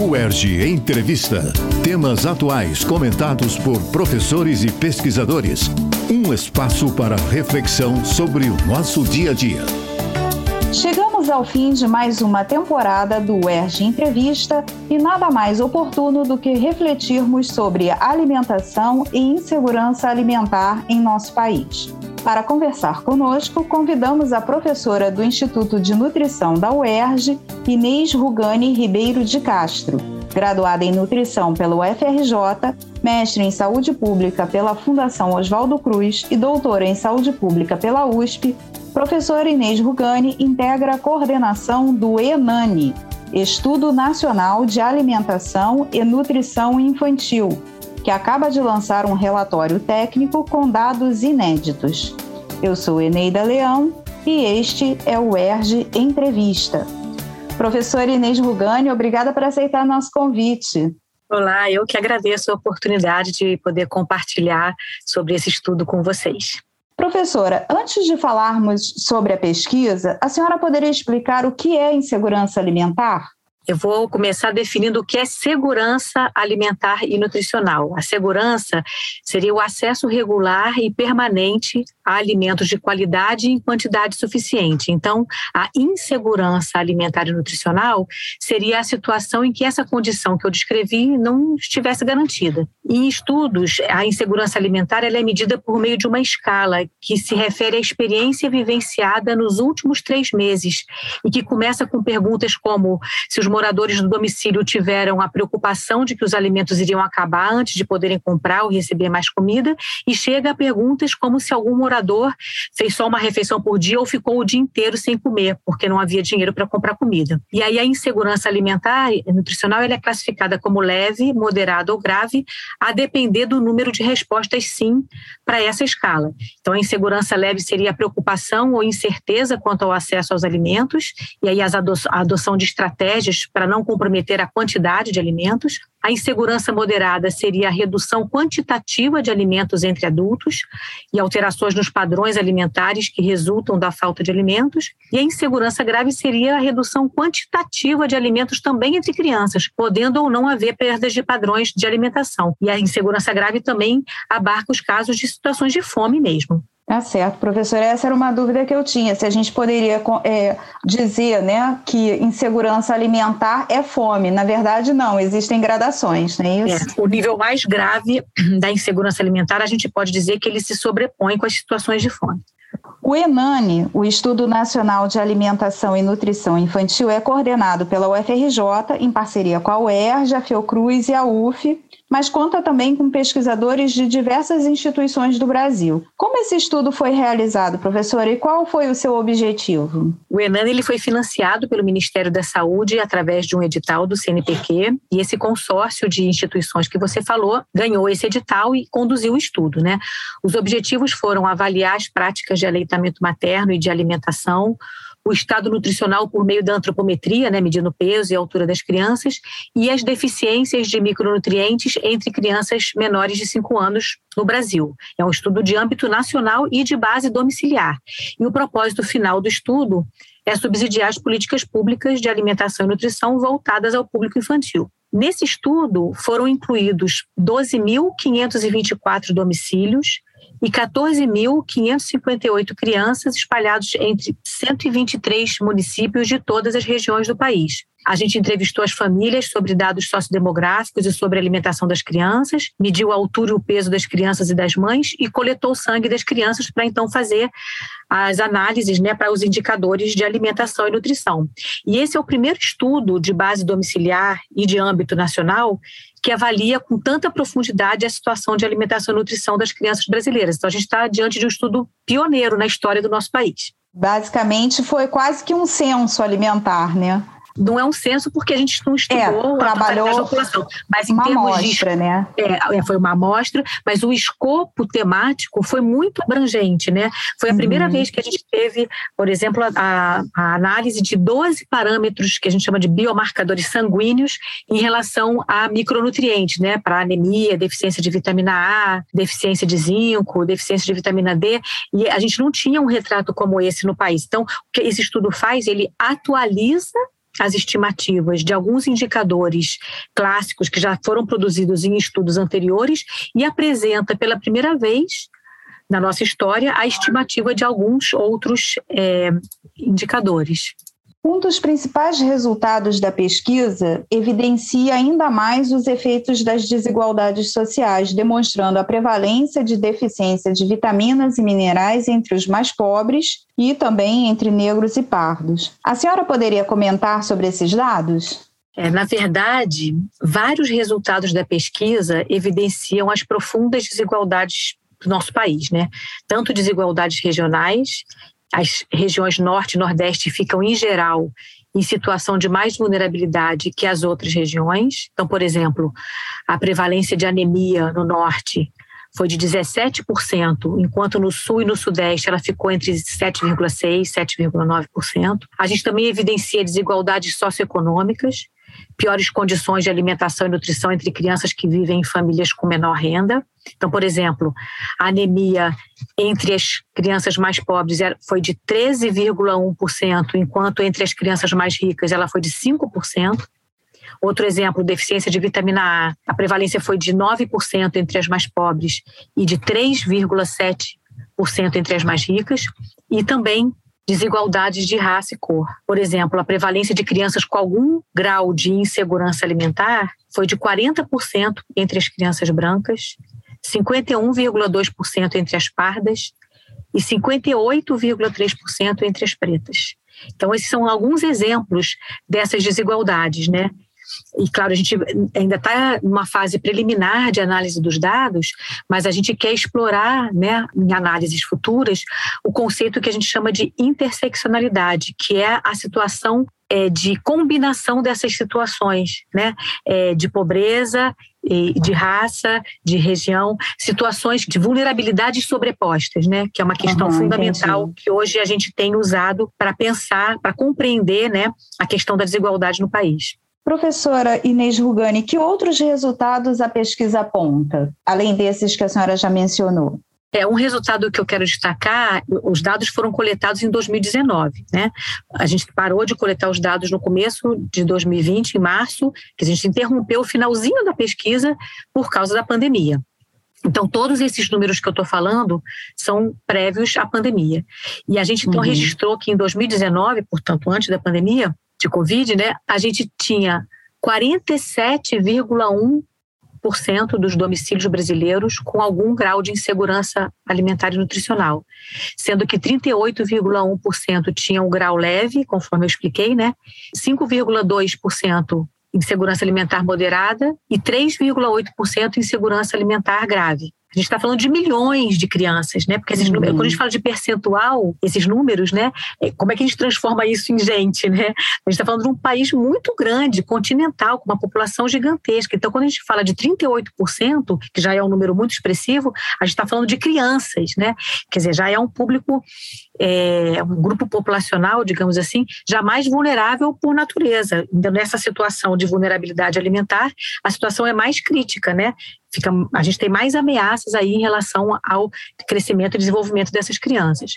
UERJ Entrevista. Temas atuais comentados por professores e pesquisadores. Um espaço para reflexão sobre o nosso dia a dia. Chegamos ao fim de mais uma temporada do UERJ Entrevista e nada mais oportuno do que refletirmos sobre alimentação e insegurança alimentar em nosso país. Para conversar conosco, convidamos a professora do Instituto de Nutrição da UERJ, Inês Rugani Ribeiro de Castro, graduada em Nutrição pelo UFRJ, mestre em Saúde Pública pela Fundação Oswaldo Cruz e doutora em Saúde Pública pela USP. Professora Inês Rugani integra a coordenação do ENANI, Estudo Nacional de Alimentação e Nutrição Infantil, que acaba de lançar um relatório técnico com dados inéditos. Eu sou Eneida Leão e este é o ERG Entrevista. Professora Inês Rugani, obrigada por aceitar nosso convite. Olá, eu que agradeço a oportunidade de poder compartilhar sobre esse estudo com vocês. Professora, antes de falarmos sobre a pesquisa, a senhora poderia explicar o que é insegurança alimentar? Eu vou começar definindo o que é segurança alimentar e nutricional. A segurança seria o acesso regular e permanente alimentos de qualidade em quantidade suficiente. Então, a insegurança alimentar e nutricional seria a situação em que essa condição que eu descrevi não estivesse garantida. Em estudos, a insegurança alimentar é medida por meio de uma escala que se refere à experiência vivenciada nos últimos três meses e que começa com perguntas como se os moradores do domicílio tiveram a preocupação de que os alimentos iriam acabar antes de poderem comprar ou receber mais comida, e chega a perguntas como se algum morador fez só uma refeição por dia ou ficou o dia inteiro sem comer, porque não havia dinheiro para comprar comida. E aí a insegurança alimentar e nutricional ela é classificada como leve, moderada ou grave, a depender do número de respostas sim para essa escala. Então a insegurança leve seria a preocupação ou incerteza quanto ao acesso aos alimentos, e aí a adoção de estratégias para não comprometer a quantidade de alimentos. A insegurança moderada seria a redução quantitativa de alimentos entre adultos e alterações nos padrões alimentares que resultam da falta de alimentos. E a insegurança grave seria a redução quantitativa de alimentos também entre crianças, podendo ou não haver perdas de padrões de alimentação. E a insegurança grave também abarca os casos de situações de fome mesmo. Tá certo, professor. Essa era uma dúvida que eu tinha. Se a gente poderia é, dizer né, que insegurança alimentar é fome. Na verdade, não, existem gradações, não é isso? É, o nível mais grave da insegurança alimentar, a gente pode dizer que ele se sobrepõe com as situações de fome. O ENANI, o Estudo Nacional de Alimentação e Nutrição Infantil, é coordenado pela UFRJ, em parceria com a UERJ, a Fiocruz e a UF, mas conta também com pesquisadores de diversas instituições do Brasil. Como esse estudo foi realizado, professora, e qual foi o seu objetivo? O Enan ele foi financiado pelo Ministério da Saúde através de um edital do CNPq e esse consórcio de instituições que você falou ganhou esse edital e conduziu o estudo, né? Os objetivos foram avaliar as práticas de aleitamento materno e de alimentação, o estado nutricional por meio da antropometria, né, medindo o peso e a altura das crianças, e as deficiências de micronutrientes entre crianças menores de 5 anos no Brasil. É um estudo de âmbito nacional e de base domiciliar. E o propósito final do estudo é subsidiar as políticas públicas de alimentação e nutrição voltadas ao público infantil. Nesse estudo foram incluídos 12.524 domicílios e 14.558 crianças espalhados entre 123 municípios de todas as regiões do país. A gente entrevistou as famílias sobre dados sociodemográficos e sobre alimentação das crianças, mediu a altura e o peso das crianças e das mães e coletou o sangue das crianças para então fazer as análises né, para os indicadores de alimentação e nutrição. E esse é o primeiro estudo de base domiciliar e de âmbito nacional que avalia com tanta profundidade a situação de alimentação e nutrição das crianças brasileiras. Então, a gente está diante de um estudo pioneiro na história do nosso país. Basicamente, foi quase que um censo alimentar, né? Não é um censo porque a gente não estudou é, a trabalhou da população. Mas em uma amostra, de, né? É, é, foi uma amostra, mas o escopo temático foi muito abrangente, né? Foi a uhum. primeira vez que a gente teve, por exemplo, a, a, análise de 12 parâmetros que a gente chama de biomarcadores sanguíneos em relação a micronutrientes, né? Para anemia, deficiência de vitamina A, deficiência de zinco, deficiência de vitamina D, e a gente não tinha um retrato como esse no país. Então, o que esse estudo faz, ele atualiza as estimativas de alguns indicadores clássicos que já foram produzidos em estudos anteriores e apresenta pela primeira vez na nossa história a estimativa de alguns outros é, indicadores. Um dos principais resultados da pesquisa evidencia ainda mais os efeitos das desigualdades sociais, demonstrando a prevalência de deficiência de vitaminas e minerais entre os mais pobres e também entre negros e pardos. A senhora poderia comentar sobre esses dados? É, na verdade, vários resultados da pesquisa evidenciam as profundas desigualdades do nosso país, né? Tanto desigualdades regionais as regiões norte e nordeste ficam, em geral, em situação de mais vulnerabilidade que as outras regiões. Então, por exemplo, a prevalência de anemia no norte foi de 17%, enquanto no sul e no sudeste ela ficou entre 7,6% e 7,9%. A gente também evidencia desigualdades socioeconômicas piores condições de alimentação e nutrição entre crianças que vivem em famílias com menor renda. Então, por exemplo, a anemia entre as crianças mais pobres foi de 13,1%, enquanto entre as crianças mais ricas ela foi de 5%. Outro exemplo, deficiência de vitamina A. A prevalência foi de 9% entre as mais pobres e de 3,7% entre as mais ricas. E também desigualdades de raça e cor. Por exemplo, a prevalência de crianças com algum grau de insegurança alimentar foi de 40% entre as crianças brancas, 51,2% entre as pardas e 58,3% entre as pretas. Então, esses são alguns exemplos dessas desigualdades, né? E, claro, a gente ainda está numa fase preliminar de análise dos dados, mas a gente quer explorar, né, em análises futuras, o conceito que a gente chama de interseccionalidade, que é a situação é, de combinação dessas situações, né, é, de pobreza, de raça, de região, situações de vulnerabilidades sobrepostas, né, que é uma questão uhum, fundamental entendi. que hoje a gente tem usado para pensar, para compreender, né, a questão da desigualdade no país. Professora Inês Rugani, que outros resultados a pesquisa aponta, além desses que a senhora já mencionou? É um resultado que eu quero destacar. Os dados foram coletados em 2019, né? A gente parou de coletar os dados no começo de 2020, em março, que a gente interrompeu o finalzinho da pesquisa por causa da pandemia. Então, todos esses números que eu estou falando são prévios à pandemia. E a gente então uhum. registrou que em 2019, portanto, antes da pandemia, de Covid, né, a gente tinha 47,1% dos domicílios brasileiros com algum grau de insegurança alimentar e nutricional, sendo que 38,1% tinham um grau leve, conforme eu expliquei, né? 5,2% insegurança alimentar moderada e 3,8% insegurança alimentar grave. A gente está falando de milhões de crianças, né? Porque esses uhum. números, quando a gente fala de percentual, esses números, né? É, como é que a gente transforma isso em gente, né? A gente está falando de um país muito grande, continental, com uma população gigantesca. Então, quando a gente fala de 38%, que já é um número muito expressivo, a gente está falando de crianças, né? Quer dizer, já é um público é, um grupo populacional, digamos assim, já mais vulnerável por natureza. Então, nessa situação de vulnerabilidade alimentar, a situação é mais crítica, né? Fica, a gente tem mais ameaças aí em relação ao crescimento e desenvolvimento dessas crianças.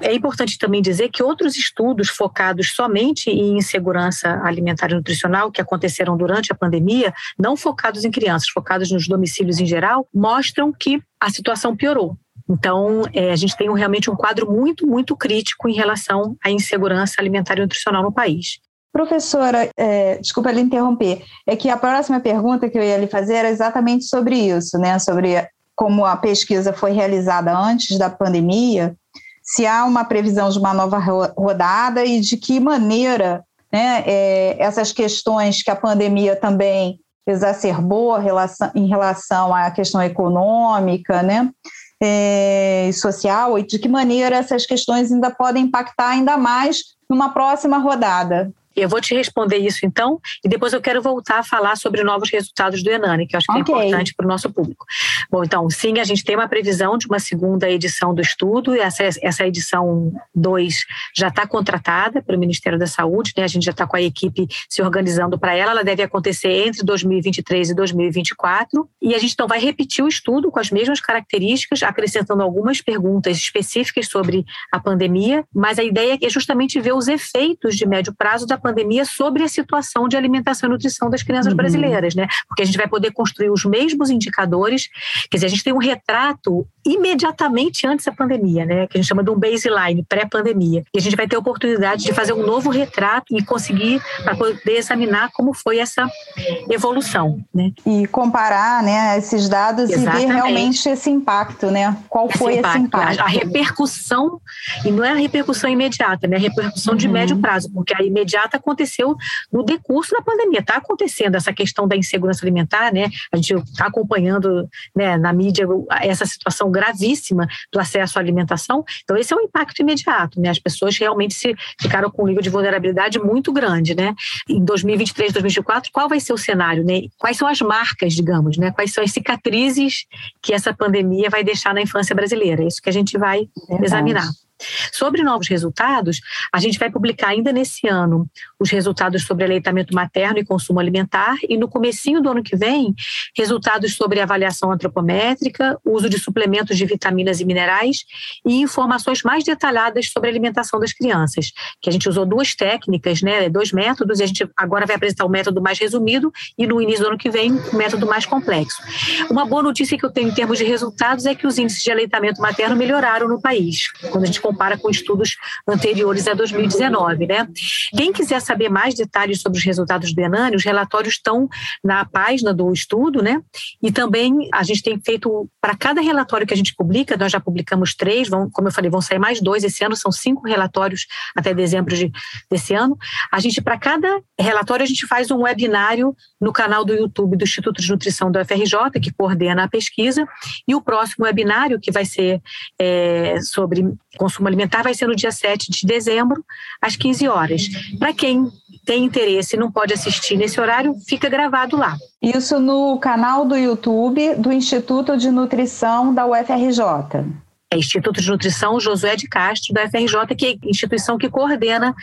É importante também dizer que outros estudos focados somente em insegurança alimentar e nutricional, que aconteceram durante a pandemia, não focados em crianças, focados nos domicílios em geral, mostram que a situação piorou. Então, é, a gente tem um, realmente um quadro muito, muito crítico em relação à insegurança alimentar e nutricional no país. Professora, é, desculpa lhe interromper, é que a próxima pergunta que eu ia lhe fazer era exatamente sobre isso, né? Sobre como a pesquisa foi realizada antes da pandemia, se há uma previsão de uma nova rodada e de que maneira né, é, essas questões que a pandemia também exacerbou em relação à questão econômica, né? é, social e de que maneira essas questões ainda podem impactar ainda mais numa próxima rodada. Eu vou te responder isso então, e depois eu quero voltar a falar sobre novos resultados do Enani, que eu acho que é okay. é importante para o nosso público. Bom, então, sim, a gente tem uma previsão de uma segunda edição do estudo, e essa, essa edição 2 já está contratada pelo Ministério da Saúde, né? a gente já está com a equipe se organizando para ela, ela deve acontecer entre 2023 e 2024, e a gente então vai repetir o estudo com as mesmas características, acrescentando algumas perguntas específicas sobre a pandemia, mas a ideia é justamente ver os efeitos de médio prazo da pandemia sobre a situação de alimentação e nutrição das crianças uhum. brasileiras, né? Porque a gente vai poder construir os mesmos indicadores, quer dizer, a gente tem um retrato imediatamente antes da pandemia, né? Que a gente chama de um baseline, pré-pandemia. E a gente vai ter a oportunidade de fazer um novo retrato e conseguir para poder examinar como foi essa evolução, né? E comparar, né, esses dados Exatamente. e ver realmente esse impacto, né? Qual esse foi impacto, esse impacto? A, a, repercussão e não é a repercussão imediata, né? A repercussão de uhum. médio prazo, porque a imediata aconteceu no decurso da pandemia. Está acontecendo essa questão da insegurança alimentar, né? A gente está acompanhando, né, na mídia essa situação gravíssima do acesso à alimentação. Então, esse é um impacto imediato, né? As pessoas realmente se ficaram com um nível de vulnerabilidade muito grande, né? Em 2023, 2024, qual vai ser o cenário, né? Quais são as marcas, digamos, né? Quais são as cicatrizes que essa pandemia vai deixar na infância brasileira? É isso que a gente vai Verdade. examinar. Sobre novos resultados, a gente vai publicar ainda nesse ano os resultados sobre aleitamento materno e consumo alimentar e no comecinho do ano que vem, resultados sobre avaliação antropométrica, uso de suplementos de vitaminas e minerais e informações mais detalhadas sobre a alimentação das crianças, que a gente usou duas técnicas, né, dois métodos, e a gente agora vai apresentar o método mais resumido e no início do ano que vem o método mais complexo. Uma boa notícia que eu tenho em termos de resultados é que os índices de aleitamento materno melhoraram no país. Quando a gente compara com estudos anteriores a 2019, né? Quem quiser saber mais detalhes sobre os resultados do Enani, os relatórios estão na página do estudo, né? E também a gente tem feito, para cada relatório que a gente publica, nós já publicamos três, vão, como eu falei, vão sair mais dois esse ano, são cinco relatórios até dezembro de, desse ano. A gente, para cada relatório, a gente faz um webinário no canal do YouTube do Instituto de Nutrição do FRJ, que coordena a pesquisa, e o próximo webinário, que vai ser é, sobre consumo alimentar vai ser no dia 7 de dezembro, às 15 horas. Para quem tem interesse e não pode assistir nesse horário, fica gravado lá. Isso no canal do YouTube do Instituto de Nutrição da UFRJ. É Instituto de Nutrição Josué de Castro, da UFRJ, que é a instituição que coordena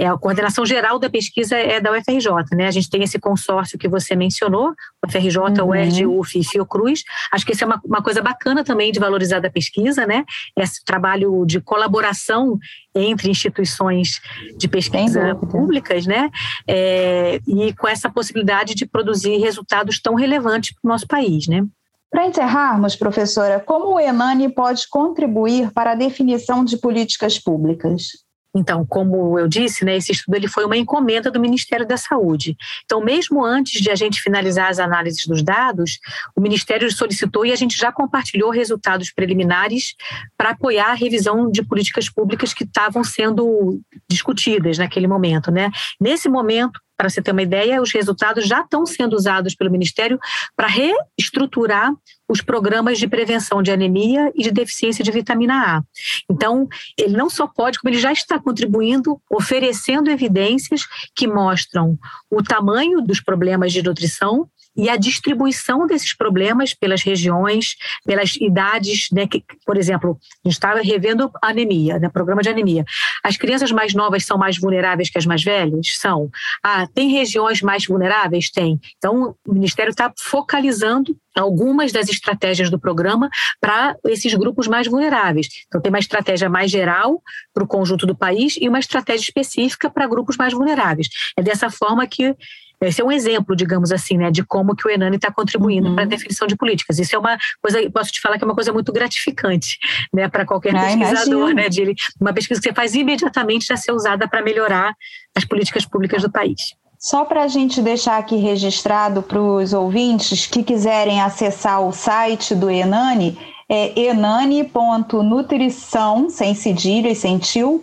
é, a coordenação geral da pesquisa é da UFRJ, né? A gente tem esse consórcio que você mencionou, UFRJ, uhum. UERJ, UF e Fiocruz. Acho que isso é uma, uma coisa bacana também de valorizar da pesquisa, né? Esse trabalho de colaboração entre instituições de pesquisa públicas, né? É, e com essa possibilidade de produzir resultados tão relevantes para o nosso país, né? Para encerrarmos, professora, como o Enani pode contribuir para a definição de políticas públicas? Então, como eu disse, né, esse estudo ele foi uma encomenda do Ministério da Saúde. Então, mesmo antes de a gente finalizar as análises dos dados, o Ministério solicitou e a gente já compartilhou resultados preliminares para apoiar a revisão de políticas públicas que estavam sendo discutidas naquele momento. Né? Nesse momento, para você ter uma ideia, os resultados já estão sendo usados pelo Ministério para reestruturar os programas de prevenção de anemia e de deficiência de vitamina A. Então, ele não só pode, como ele já está contribuindo, oferecendo evidências que mostram o tamanho dos problemas de nutrição e a distribuição desses problemas pelas regiões, pelas idades, né, que, por exemplo, a gente estava revendo anemia, né, programa de anemia. As crianças mais novas são mais vulneráveis que as mais velhas? São. Ah, tem regiões mais vulneráveis? Tem. Então, o Ministério está focalizando algumas das estratégias do programa para esses grupos mais vulneráveis. Então, tem uma estratégia mais geral para o conjunto do país e uma estratégia específica para grupos mais vulneráveis. É dessa forma que esse é um exemplo, digamos assim, né, de como que o Enani está contribuindo uhum. para a definição de políticas. Isso é uma coisa, posso te falar que é uma coisa muito gratificante, né, para qualquer ah, pesquisador, né, de uma pesquisa que você faz imediatamente já ser usada para melhorar as políticas públicas do país. Só para a gente deixar aqui registrado para os ouvintes que quiserem acessar o site do Enani, é enani.nutrição, sem cedilha e sem tio,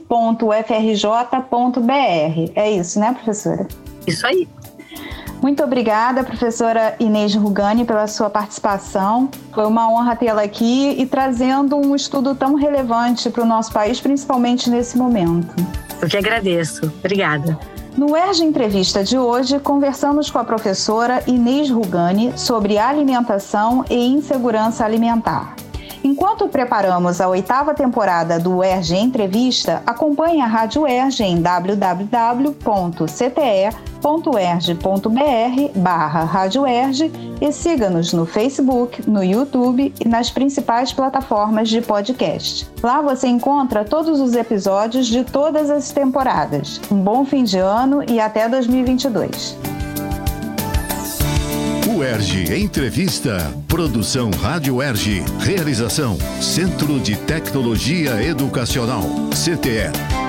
É isso, né, professora? Isso aí. Muito obrigada, professora Inês Rugani, pela sua participação. Foi uma honra tê-la aqui e trazendo um estudo tão relevante para o nosso país, principalmente nesse momento. Eu que agradeço. Obrigada. No ERG Entrevista de hoje, conversamos com a professora Inês Rugani sobre alimentação e insegurança alimentar. Enquanto preparamos a oitava temporada do UERJ Entrevista, acompanhe a Rádio UERJ em www.cte.erj.br barra Rádio UERJ e siga-nos no Facebook, no YouTube e nas principais plataformas de podcast. Lá você encontra todos os episódios de todas as temporadas. Um bom fim de ano e até 2022. UERJ Entrevista. Produção Rádio UERJ. Realização Centro de Tecnologia Educacional. CTE.